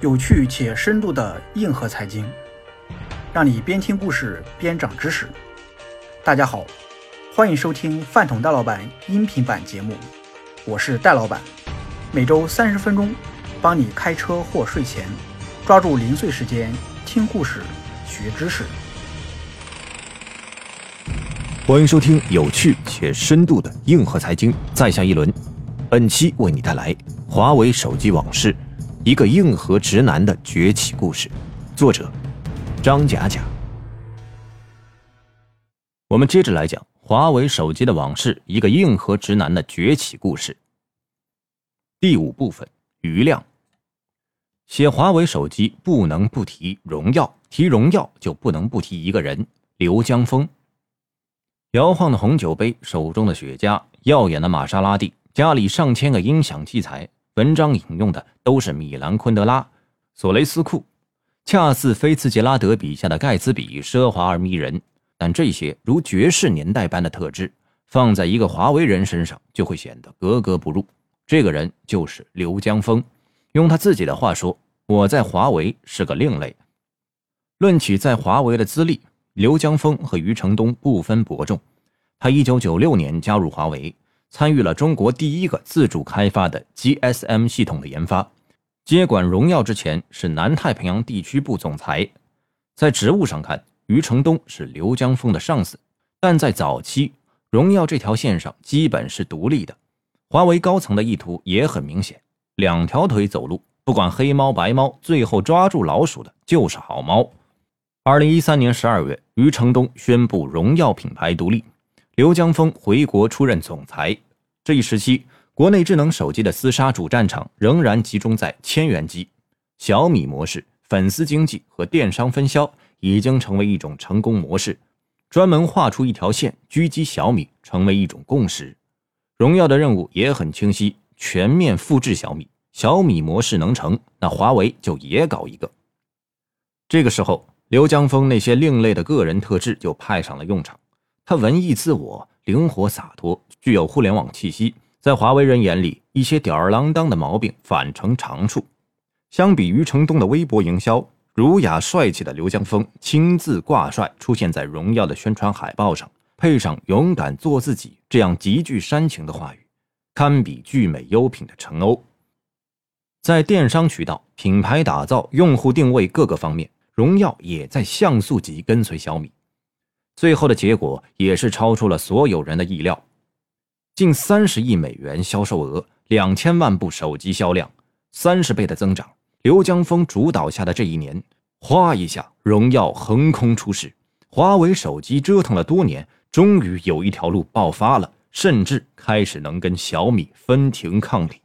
有趣且深度的硬核财经，让你边听故事边长知识。大家好，欢迎收听饭桶戴老板音频版节目，我是戴老板，每周三十分钟，帮你开车或睡前抓住零碎时间听故事学知识。欢迎收听有趣且深度的硬核财经，在下一轮，本期为你带来华为手机往事。一个硬核直男的崛起故事，作者张甲甲。我们接着来讲华为手机的往事，一个硬核直男的崛起故事。第五部分，余量。写华为手机不能不提荣耀，提荣耀就不能不提一个人——刘江峰。摇晃的红酒杯，手中的雪茄，耀眼的玛莎拉蒂，家里上千个音响器材。文章引用的都是米兰昆德拉、索雷斯库，恰似菲茨杰拉德笔下的盖茨比，奢华而迷人。但这些如爵士年代般的特质，放在一个华为人身上，就会显得格格不入。这个人就是刘江峰。用他自己的话说：“我在华为是个另类。”论起在华为的资历，刘江峰和余承东不分伯仲。他一九九六年加入华为。参与了中国第一个自主开发的 GSM 系统的研发，接管荣耀之前是南太平洋地区部总裁。在职务上看，余承东是刘江峰的上司，但在早期，荣耀这条线上基本是独立的。华为高层的意图也很明显，两条腿走路，不管黑猫白猫，最后抓住老鼠的就是好猫。二零一三年十二月，余承东宣布荣耀品牌独立。刘江峰回国出任总裁。这一时期，国内智能手机的厮杀主战场仍然集中在千元机。小米模式、粉丝经济和电商分销已经成为一种成功模式。专门画出一条线狙击小米，成为一种共识。荣耀的任务也很清晰：全面复制小米。小米模式能成，那华为就也搞一个。这个时候，刘江峰那些另类的个人特质就派上了用场。他文艺自我，灵活洒脱，具有互联网气息，在华为人眼里，一些吊儿郎当的毛病反成长处。相比余承东的微博营销，儒雅帅气的刘江峰亲自挂帅出现在荣耀的宣传海报上，配上“勇敢做自己”这样极具煽情的话语，堪比聚美优品的陈欧。在电商渠道、品牌打造、用户定位各个方面，荣耀也在像素级跟随小米。最后的结果也是超出了所有人的意料，近三十亿美元销售额，两千万部手机销量，三十倍的增长。刘江峰主导下的这一年，哗一下，荣耀横空出世。华为手机折腾了多年，终于有一条路爆发了，甚至开始能跟小米分庭抗礼。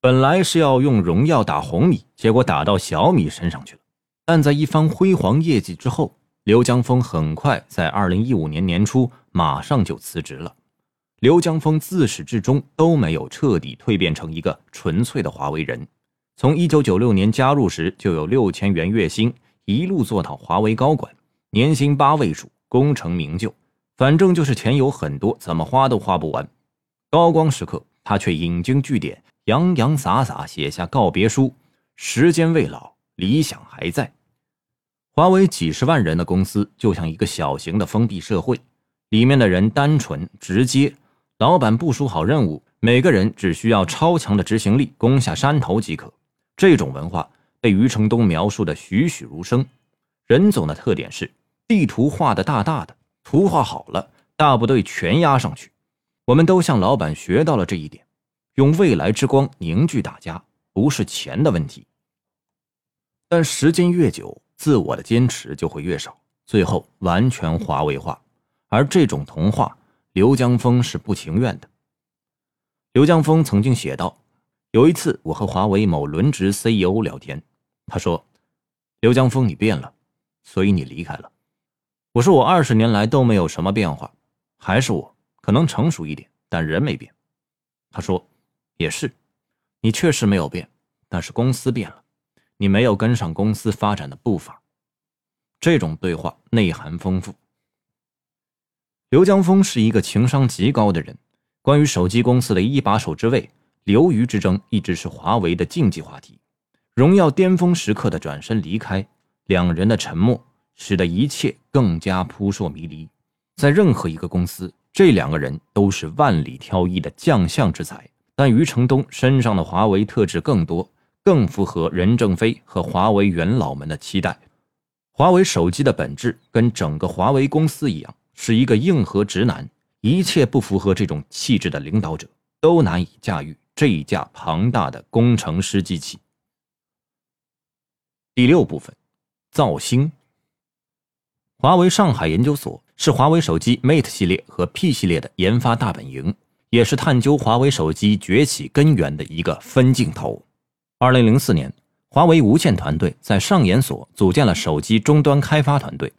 本来是要用荣耀打红米，结果打到小米身上去了。但在一番辉煌业绩之后，刘江峰很快在二零一五年年初马上就辞职了。刘江峰自始至终都没有彻底蜕变成一个纯粹的华为人。从一九九六年加入时就有六千元月薪，一路做到华为高管，年薪八位数，功成名就。反正就是钱有很多，怎么花都花不完。高光时刻，他却引经据典，洋洋洒洒写下告别书：“时间未老，理想还在。”华为几十万人的公司就像一个小型的封闭社会，里面的人单纯直接，老板部署好任务，每个人只需要超强的执行力，攻下山头即可。这种文化被余承东描述的栩栩如生。任总的特点是地图画的大大的，图画好了，大部队全压上去。我们都向老板学到了这一点，用未来之光凝聚大家，不是钱的问题。但时间越久，自我的坚持就会越少，最后完全华为化，而这种童话，刘江峰是不情愿的。刘江峰曾经写道：“有一次，我和华为某轮值 CEO 聊天，他说：‘刘江峰，你变了，所以你离开了。’我说：‘我二十年来都没有什么变化，还是我，可能成熟一点，但人没变。’他说：‘也是，你确实没有变，但是公司变了。’”你没有跟上公司发展的步伐，这种对话内涵丰富。刘江峰是一个情商极高的人，关于手机公司的一把手之位，刘余之争一直是华为的禁忌话题。荣耀巅峰时刻的转身离开，两人的沉默使得一切更加扑朔迷离。在任何一个公司，这两个人都是万里挑一的将相之才，但余承东身上的华为特质更多，更符合任正非和华为元老们的期待。华为手机的本质跟整个华为公司一样，是一个硬核直男。一切不符合这种气质的领导者，都难以驾驭这一架庞大的工程师机器。第六部分，造星。华为上海研究所是华为手机 Mate 系列和 P 系列的研发大本营，也是探究华为手机崛起根源的一个分镜头。二零零四年。华为无线团队在上研所组建了手机终端开发团队。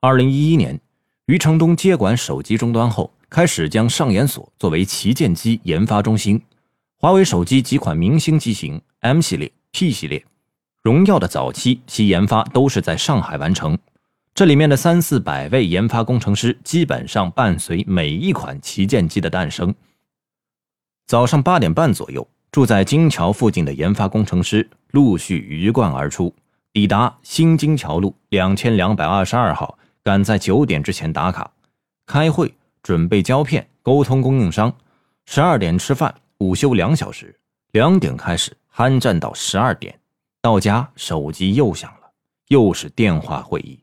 二零一一年，余承东接管手机终端后，开始将上研所作为旗舰机研发中心。华为手机几款明星机型 M 系列、P 系列、荣耀的早期其研发都是在上海完成。这里面的三四百位研发工程师，基本上伴随每一款旗舰机的诞生。早上八点半左右。住在金桥附近的研发工程师陆续鱼贯而出，抵达新金桥路两千两百二十二号，赶在九点之前打卡，开会准备胶片，沟通供应商。十二点吃饭，午休两小时，两点开始酣战到十二点。到家手机又响了，又是电话会议。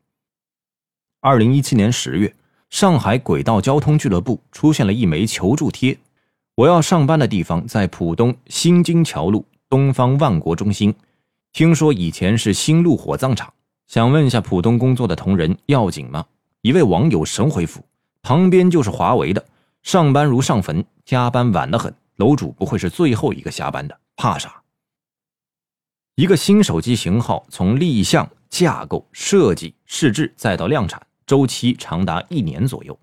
二零一七年十月，上海轨道交通俱乐部出现了一枚求助贴。我要上班的地方在浦东新金桥路东方万国中心，听说以前是新路火葬场，想问一下浦东工作的同仁要紧吗？一位网友神回复：旁边就是华为的，上班如上坟，加班晚得很，楼主不会是最后一个下班的，怕啥？一个新手机型号从立项、架构、设计、试制再到量产，周期长达一年左右，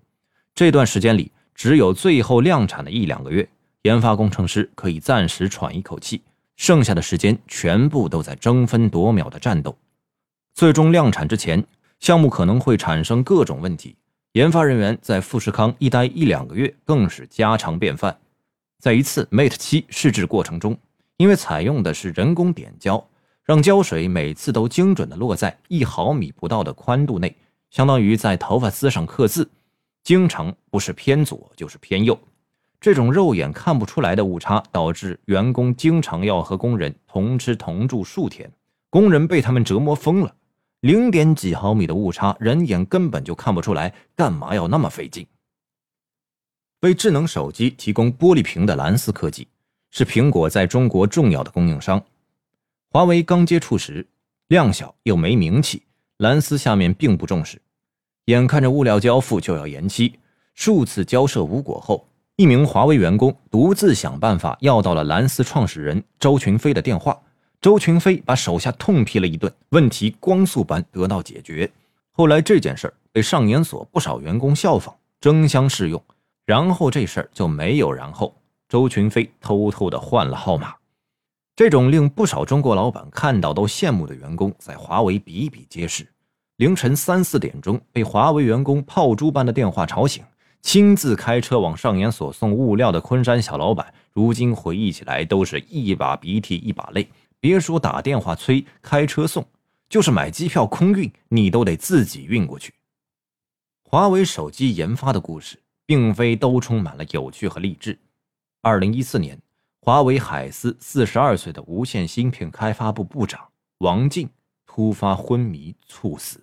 这段时间里。只有最后量产的一两个月，研发工程师可以暂时喘一口气，剩下的时间全部都在争分夺秒的战斗。最终量产之前，项目可能会产生各种问题，研发人员在富士康一待一两个月更是家常便饭。在一次 Mate 七试制过程中，因为采用的是人工点胶，让胶水每次都精准的落在一毫米不到的宽度内，相当于在头发丝上刻字。经常不是偏左就是偏右，这种肉眼看不出来的误差，导致员工经常要和工人同吃同住数天，工人被他们折磨疯了。零点几毫米的误差，人眼根本就看不出来，干嘛要那么费劲？为智能手机提供玻璃屏的蓝思科技，是苹果在中国重要的供应商。华为刚接触时量小又没名气，蓝思下面并不重视。眼看着物料交付就要延期，数次交涉无果后，一名华为员工独自想办法要到了蓝思创始人周群飞的电话。周群飞把手下痛批了一顿，问题光速般得到解决。后来这件事儿被上研所不少员工效仿，争相试用，然后这事儿就没有然后。周群飞偷偷的换了号码。这种令不少中国老板看到都羡慕的员工，在华为比比皆是。凌晨三四点钟，被华为员工炮竹般的电话吵醒，亲自开车往上研所送物料的昆山小老板，如今回忆起来都是一把鼻涕一把泪。别说打电话催、开车送，就是买机票空运，你都得自己运过去。华为手机研发的故事，并非都充满了有趣和励志。二零一四年，华为海思四十二岁的无线芯片开发部部长王进突发昏迷猝死。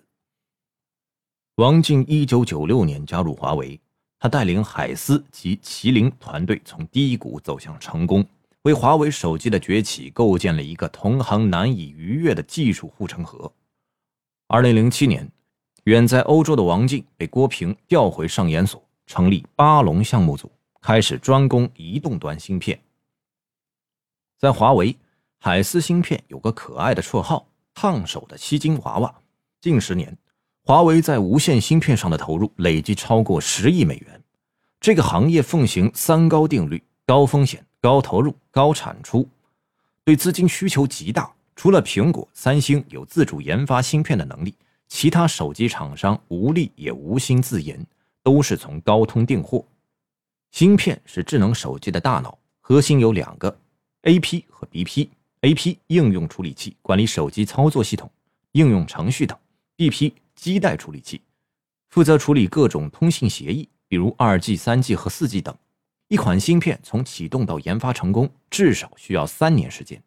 王进一九九六年加入华为，他带领海思及麒麟团队从低谷走向成功，为华为手机的崛起构建了一个同行难以逾越的技术护城河。二零零七年，远在欧洲的王进被郭平调回上研所，成立八龙项目组，开始专攻移动端芯片。在华为，海思芯片有个可爱的绰号“烫手的吸金娃娃”。近十年。华为在无线芯片上的投入累计超过十亿美元。这个行业奉行三高定律：高风险、高投入、高产出，对资金需求极大。除了苹果、三星有自主研发芯片的能力，其他手机厂商无力也无心自研，都是从高通订货。芯片是智能手机的大脑，核心有两个：AP 和 BP。；A.P. 应用处理器管理手机操作系统、应用程序等；B.P. 基带处理器负责处理各种通信协议，比如二 G、三 G 和四 G 等。一款芯片从启动到研发成功，至少需要三年时间。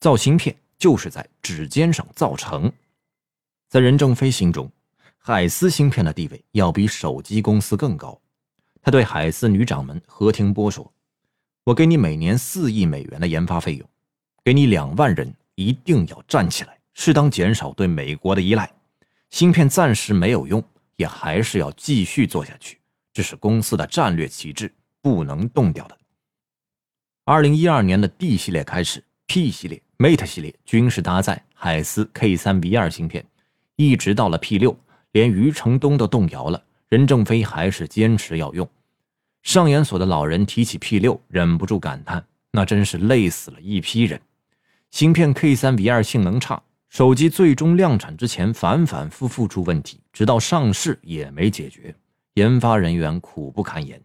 造芯片就是在指尖上造成。在任正非心中，海思芯片的地位要比手机公司更高。他对海思女掌门何庭波说：“我给你每年四亿美元的研发费用，给你两万人，一定要站起来，适当减少对美国的依赖。芯片暂时没有用，也还是要继续做下去，这是公司的战略旗帜。”不能动掉的。二零一二年的 D 系列开始，P 系列、Mate 系列均是搭载海思 K 三 V 二芯片，一直到了 P 六，连余承东都动摇了，任正非还是坚持要用。上研所的老人提起 P 六，忍不住感叹：“那真是累死了一批人。”芯片 K 三 V 二性能差，手机最终量产之前反反复复出问题，直到上市也没解决，研发人员苦不堪言。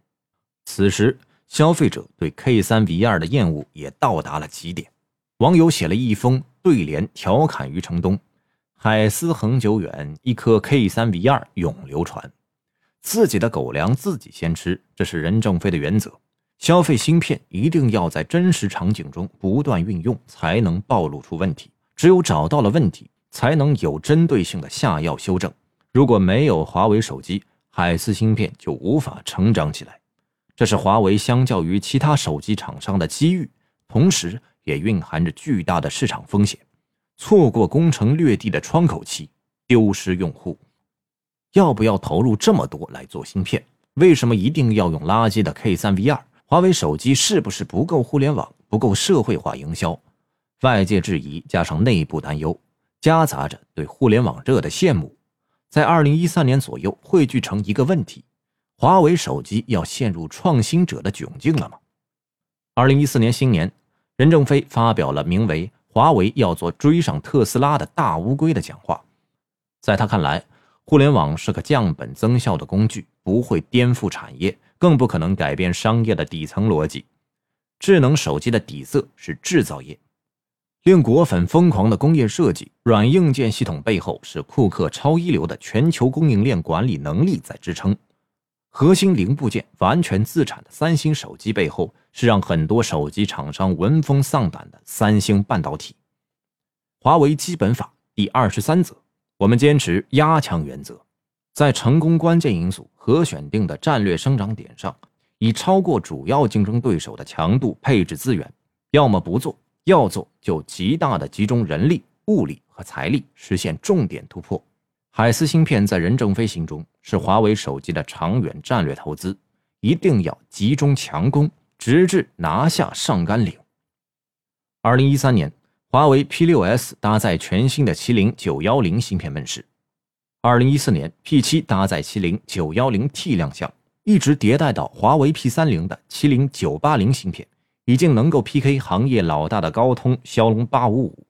此时，消费者对 K 三 V 二的厌恶也到达了极点。网友写了一封对联，调侃余承东：“海思恒久远，一颗 K 三 V 二永流传。”自己的狗粮自己先吃，这是任正非的原则。消费芯片一定要在真实场景中不断运用，才能暴露出问题。只有找到了问题，才能有针对性的下药修正。如果没有华为手机，海思芯片就无法成长起来。这是华为相较于其他手机厂商的机遇，同时也蕴含着巨大的市场风险。错过攻城略地的窗口期，丢失用户。要不要投入这么多来做芯片？为什么一定要用垃圾的 K 三 V 二？华为手机是不是不够互联网、不够社会化营销？外界质疑加上内部担忧，夹杂着对互联网热的羡慕，在二零一三年左右汇聚成一个问题。华为手机要陷入创新者的窘境了吗？二零一四年新年，任正非发表了名为《华为要做追上特斯拉的大乌龟》的讲话。在他看来，互联网是个降本增效的工具，不会颠覆产业，更不可能改变商业的底层逻辑。智能手机的底色是制造业，令果粉疯狂的工业设计、软硬件系统背后是库克超一流的全球供应链管理能力在支撑。核心零部件完全自产的三星手机背后，是让很多手机厂商闻风丧胆的三星半导体。华为基本法第二十三则，我们坚持压强原则，在成功关键因素和选定的战略生长点上，以超过主要竞争对手的强度配置资源，要么不做，要做就极大的集中人力、物力和财力，实现重点突破。海思芯片在任正非心中是华为手机的长远战略投资，一定要集中强攻，直至拿下上甘岭。二零一三年，华为 P6s 搭载全新的麒麟九幺零芯片问世。二零一四年，P7 搭载麒麟九幺零 T 亮相，一直迭代到华为 P 三零的麒麟九八零芯片，已经能够 PK 行业老大的高通骁龙八五五，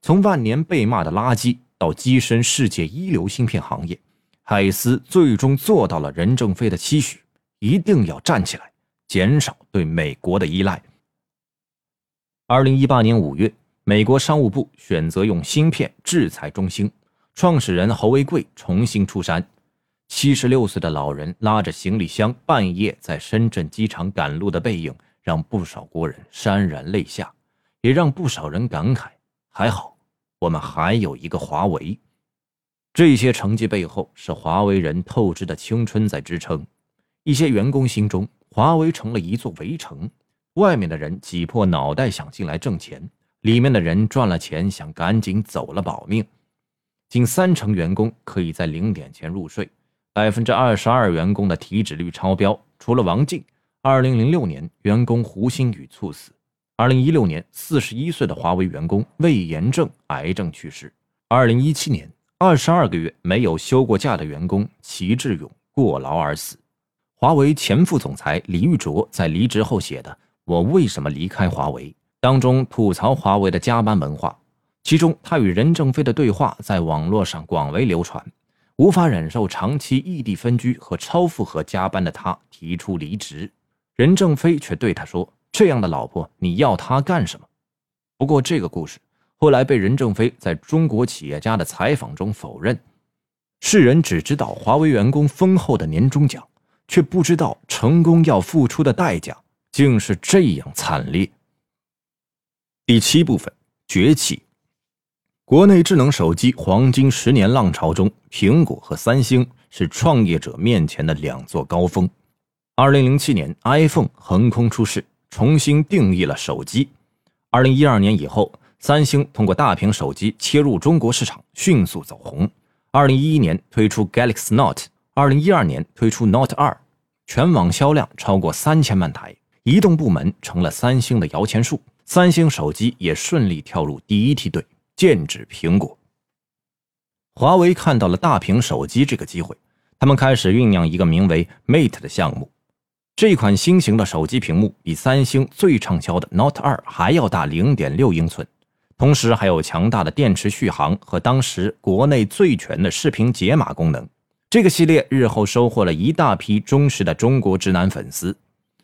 从万年被骂的垃圾。到跻身世界一流芯片行业，海思最终做到了任正非的期许，一定要站起来，减少对美国的依赖。二零一八年五月，美国商务部选择用芯片制裁中兴，创始人侯为贵重新出山。七十六岁的老人拉着行李箱半夜在深圳机场赶路的背影，让不少国人潸然泪下，也让不少人感慨：还好。我们还有一个华为，这些成绩背后是华为人透支的青春在支撑。一些员工心中，华为成了一座围城，外面的人挤破脑袋想进来挣钱，里面的人赚了钱想赶紧走了保命。近三成员工可以在零点前入睡，百分之二十二员工的体脂率超标。除了王静，二零零六年员工胡鑫宇猝死。二零一六年，四十一岁的华为员工魏延正癌症去世。二零一七年，二十二个月没有休过假的员工齐志勇过劳而死。华为前副总裁李玉卓在离职后写的《我为什么离开华为》当中吐槽华为的加班文化，其中他与任正非的对话在网络上广为流传。无法忍受长期异地分居和超负荷加班的他提出离职，任正非却对他说。这样的老婆，你要她干什么？不过，这个故事后来被任正非在中国企业家的采访中否认。世人只知道华为员工丰厚的年终奖，却不知道成功要付出的代价竟是这样惨烈。第七部分崛起。国内智能手机黄金十年浪潮中，苹果和三星是创业者面前的两座高峰。二零零七年，iPhone 横空出世，重新定义了手机。二零一二年以后，三星通过大屏手机切入中国市场，迅速走红。二零一一年推出 Galaxy Note，二零一二年推出 Note 二，全网销量超过三千万台，移动部门成了三星的摇钱树。三星手机也顺利跳入第一梯队，剑指苹果。华为看到了大屏手机这个机会，他们开始酝酿一个名为 Mate 的项目。这款新型的手机屏幕比三星最畅销的 Note 2还要大0.6英寸，同时还有强大的电池续航和当时国内最全的视频解码功能。这个系列日后收获了一大批忠实的中国直男粉丝，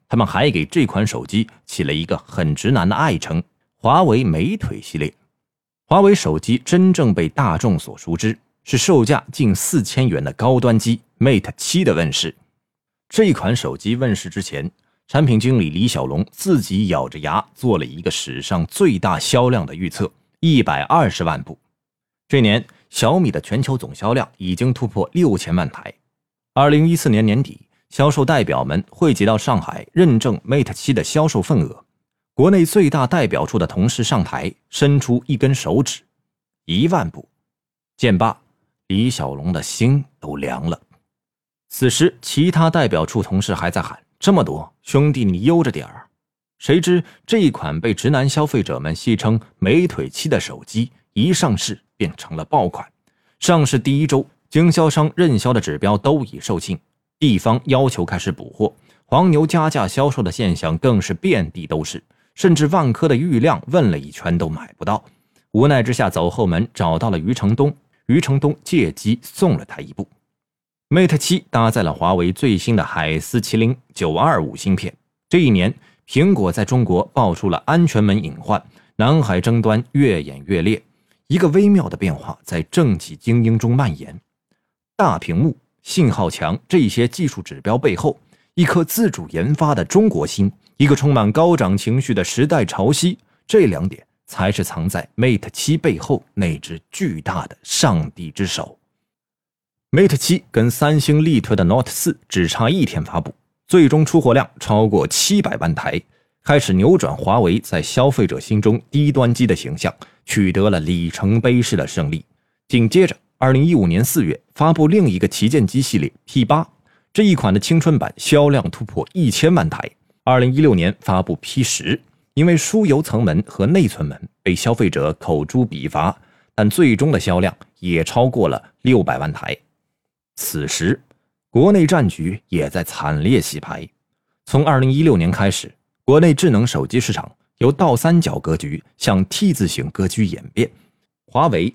他们还给这款手机起了一个很直男的爱称——华为美腿系列。华为手机真正被大众所熟知，是售价近四千元的高端机 Mate 7的问世。这款手机问世之前，产品经理李小龙自己咬着牙做了一个史上最大销量的预测：一百二十万部。这年，小米的全球总销量已经突破六千万台。二零一四年年底，销售代表们汇集到上海认证 Mate 七的销售份额。国内最大代表处的同事上台，伸出一根手指：一万部。见罢，李小龙的心都凉了。此时，其他代表处同事还在喊：“这么多，兄弟，你悠着点儿。”谁知这一款被直男消费者们戏称“美腿七”的手机一上市便成了爆款。上市第一周，经销商认销的指标都已售罄，地方要求开始补货，黄牛加价销售的现象更是遍地都是。甚至万科的郁亮问了一圈都买不到，无奈之下走后门找到了余承东，余承东借机送了他一部。Mate 7搭载了华为最新的海思麒麟925芯片。这一年，苹果在中国爆出了安全门隐患，南海争端越演越烈。一个微妙的变化在政企精英中蔓延：大屏幕、信号强这些技术指标背后，一颗自主研发的中国心，一个充满高涨情绪的时代潮汐。这两点才是藏在 Mate 7背后那只巨大的上帝之手。Mate 7跟三星力推的 Note 4只差一天发布，最终出货量超过七百万台，开始扭转华为在消费者心中低端机的形象，取得了里程碑式的胜利。紧接着，二零一五年四月发布另一个旗舰机系列 P8，这一款的青春版销量突破一千万台。二零一六年发布 P10，因为输油层门和内存门被消费者口诛笔伐，但最终的销量也超过了六百万台。此时，国内战局也在惨烈洗牌。从二零一六年开始，国内智能手机市场由倒三角格局向 T 字形格局演变，华为、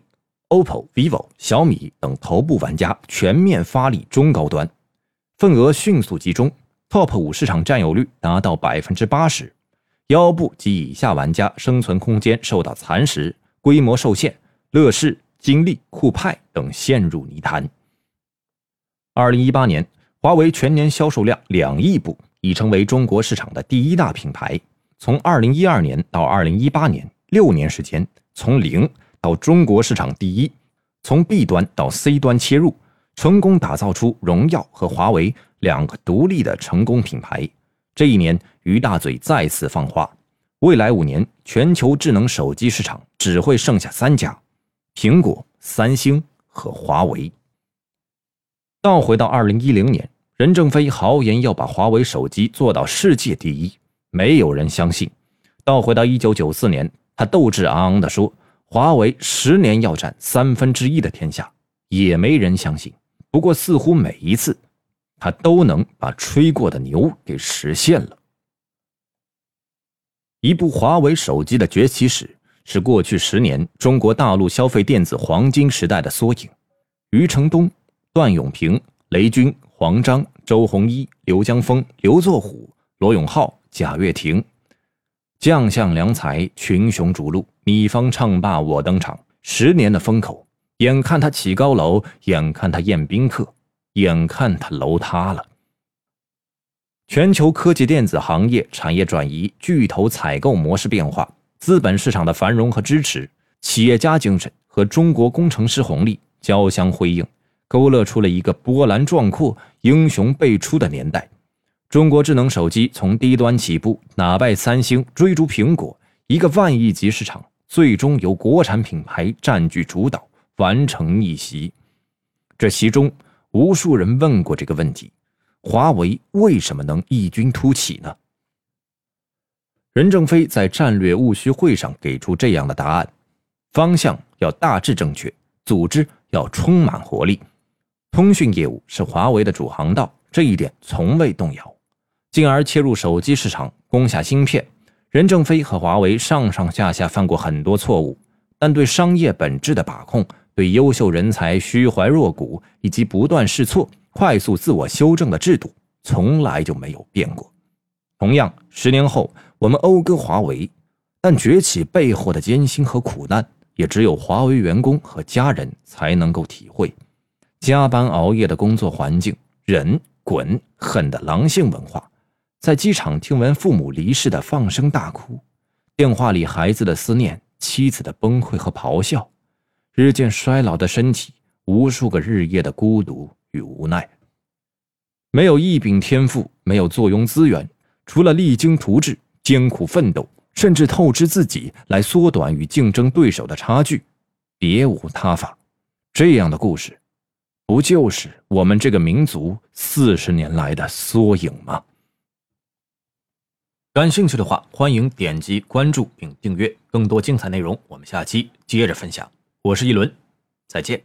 OPPO、vivo、小米等头部玩家全面发力中高端，份额迅速集中，Top 五市场占有率达到百分之八十，腰部及以下玩家生存空间受到蚕食，规模受限，乐视、金立、酷派等陷入泥潭。二零一八年，华为全年销售量两亿部，已成为中国市场的第一大品牌。从二零一二年到二零一八年，六年时间，从零到中国市场第一，从 B 端到 C 端切入，成功打造出荣耀和华为两个独立的成功品牌。这一年，于大嘴再次放话：未来五年，全球智能手机市场只会剩下三家：苹果、三星和华为。倒回到二零一零年，任正非豪言要把华为手机做到世界第一，没有人相信。倒回到一九九四年，他斗志昂昂地说：“华为十年要占三分之一的天下”，也没人相信。不过，似乎每一次，他都能把吹过的牛给实现了。一部华为手机的崛起史，是过去十年中国大陆消费电子黄金时代的缩影。余承东。段永平、雷军、黄章、周鸿祎、刘江峰、刘作虎、罗永浩、贾跃亭，将相良才，群雄逐鹿，你方唱罢我登场，十年的风口，眼看他起高楼，眼看他宴宾客，眼看他楼塌了。全球科技电子行业产业转移，巨头采购模式变化，资本市场的繁荣和支持，企业家精神和中国工程师红利交相辉映，勾勒出了一个波澜壮阔、英雄辈出的年代。中国智能手机从低端起步，打败三星，追逐苹果，一个万亿级市场，最终由国产品牌占据主导，完成逆袭。这其中，无数人问过这个问题。华为为什么能异军突起呢？任正非在战略务虚会上给出这样的答案：方向要大致正确，组织要充满活力。通讯业务是华为的主航道，这一点从未动摇。进而切入手机市场，攻下芯片。任正非和华为上上下下犯过很多错误，但对商业本质的把控，对优秀人才虚怀若谷，以及不断试错。快速自我修正的制度从来就没有变过。同样，十年后我们讴歌华为，但崛起背后的艰辛和苦难，也只有华为员工和家人才能够体会。加班熬夜的工作环境，忍滚狠的狼性文化，在机场听闻父母离世的放声大哭，电话里孩子的思念，妻子的崩溃和咆哮，日渐衰老的身体，无数个日夜的孤独。与无奈，没有异禀天赋，没有坐拥资源，除了励精图治、艰苦奋斗，甚至透支自己来缩短与竞争对手的差距，别无他法。这样的故事，不就是我们这个民族四十年来的缩影吗？感兴趣的话，欢迎点击关注并订阅更多精彩内容。我们下期接着分享。我是一轮，再见。